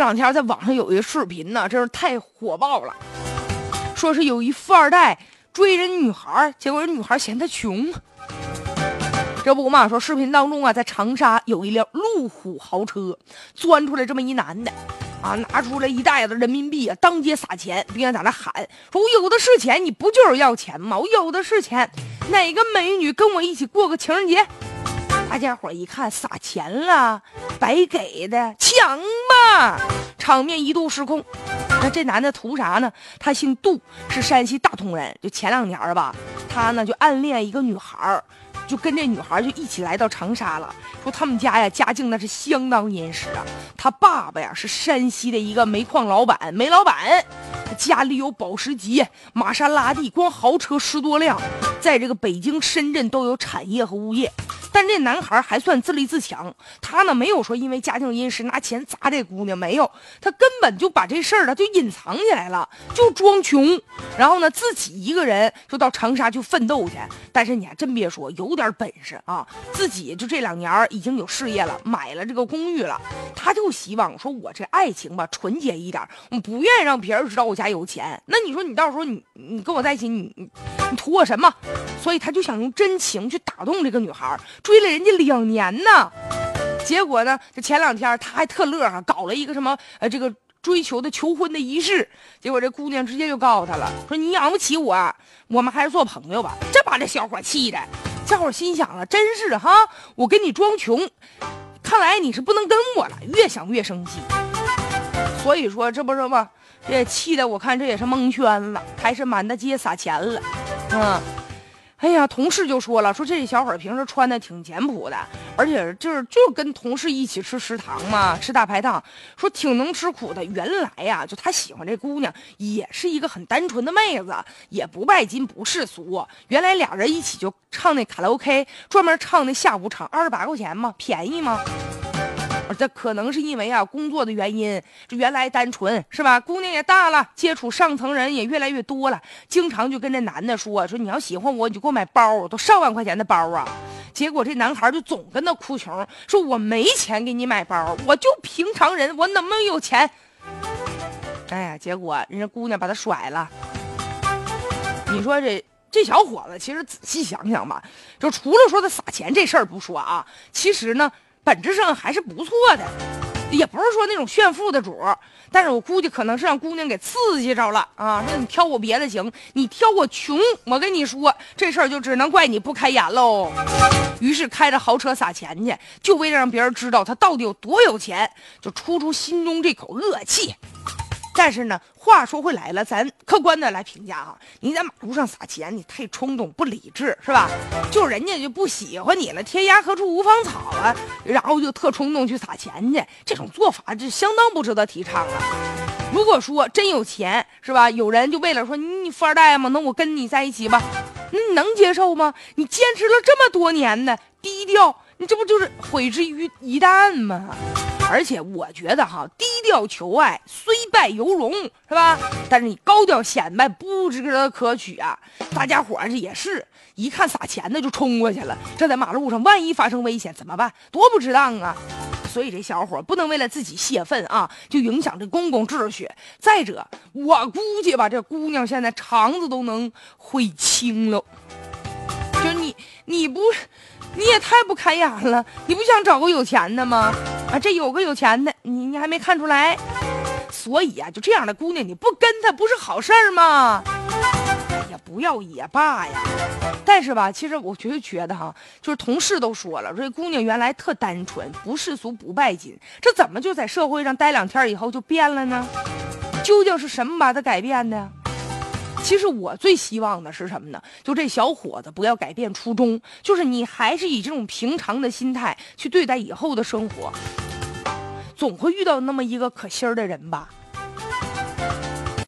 这两天在网上有一个视频呢，真是太火爆了，说是有一富二代追人女孩，结果人女孩嫌他穷。这不嘛，说视频当中啊，在长沙有一辆路虎豪车，钻出来这么一男的，啊，拿出来一袋子人民币啊，当街撒钱，并且在那喊说：“我有的是钱，你不就是要钱吗？我有的是钱，哪个美女跟我一起过个情人节？”大家伙一看撒钱了，白给的，抢吧！场面一度失控。那这男的图啥呢？他姓杜，是山西大同人。就前两年吧，他呢就暗恋一个女孩就跟这女孩就一起来到长沙了，说他们家呀家境那是相当殷实啊。他爸爸呀是山西的一个煤矿老板，煤老板，家里有保时捷、玛莎拉蒂，光豪车十多辆，在这个北京、深圳都有产业和物业。但这男孩还算自立自强，他呢没有说因为家境殷实拿钱砸这姑娘，没有，他根本就把这事儿呢就隐藏起来了，就装穷，然后呢自己一个人就到长沙去奋斗去。但是你还真别说，有点本事啊，自己就这两年已经有事业了，买了这个公寓了，他就希望说我这爱情吧纯洁一点，我不愿意让别人知道我家有钱。那你说你到时候你你跟我在一起，你你图我什么？所以他就想用真情去打动这个女孩。追了人家两年呢，结果呢，这前两天他还特乐呵，搞了一个什么呃这个追求的求婚的仪式，结果这姑娘直接就告诉他了，说你养不起我，我们还是做朋友吧。这把这小伙气的，小伙心想了，真是哈，我跟你装穷，看来你是不能跟我了。越想越生气，所以说这不是吗？这气的我看这也是蒙圈了，还是满大街撒钱了，嗯。哎呀，同事就说了，说这小伙儿平时穿的挺简朴的，而且就是就跟同事一起吃食堂嘛，吃大排档，说挺能吃苦的。原来呀，就他喜欢这姑娘，也是一个很单纯的妹子，也不拜金不世俗。原来俩人一起就唱那卡拉 OK，专门唱那下午场，二十八块钱嘛，便宜吗？这可能是因为啊工作的原因，这原来单纯是吧？姑娘也大了，接触上层人也越来越多了，经常就跟这男的说说你要喜欢我，你就给我买包，都上万块钱的包啊。结果这男孩就总跟他哭穷，说我没钱给你买包，我就平常人，我能不能有钱？哎呀，结果人家姑娘把他甩了。你说这这小伙子，其实仔细想想吧，就除了说他撒钱这事儿不说啊，其实呢。本质上还是不错的，也不是说那种炫富的主，但是我估计可能是让姑娘给刺激着了啊！说你挑我别的行，你挑我穷，我跟你说这事儿就只能怪你不开眼喽。于是开着豪车撒钱去，就为了让别人知道他到底有多有钱，就出出心中这口恶气。但是呢，话说回来了，咱客观的来评价哈，你在马路上撒钱，你太冲动不理智，是吧？就人家就不喜欢你了，天涯何处无芳草啊，然后就特冲动去撒钱去，这种做法这相当不值得提倡啊。如果说真有钱，是吧？有人就为了说你你富二代嘛，那我跟你在一起吧，那你能接受吗？你坚持了这么多年的低调，你这不就是毁之于一旦吗？而且我觉得哈，低调求爱虽败犹荣，是吧？但是你高调显摆不值得可取啊！大家伙儿这也是一看撒钱的就冲过去了，这在马路上万一发生危险怎么办？多不值当啊！所以这小伙不能为了自己泄愤啊，就影响这公共秩序。再者，我估计吧，这姑娘现在肠子都能悔青了。就你，你不。你也太不开眼了！你不想找个有钱的吗？啊，这有个有钱的，你你还没看出来？所以啊，就这样的姑娘，你不跟她不是好事儿吗？哎呀，不要也罢呀。但是吧，其实我就觉得哈，就是同事都说了，说这姑娘原来特单纯，不世俗，不拜金，这怎么就在社会上待两天以后就变了呢？究竟是什么把她改变的？其实我最希望的是什么呢？就这小伙子不要改变初衷，就是你还是以这种平常的心态去对待以后的生活，总会遇到那么一个可心儿的人吧。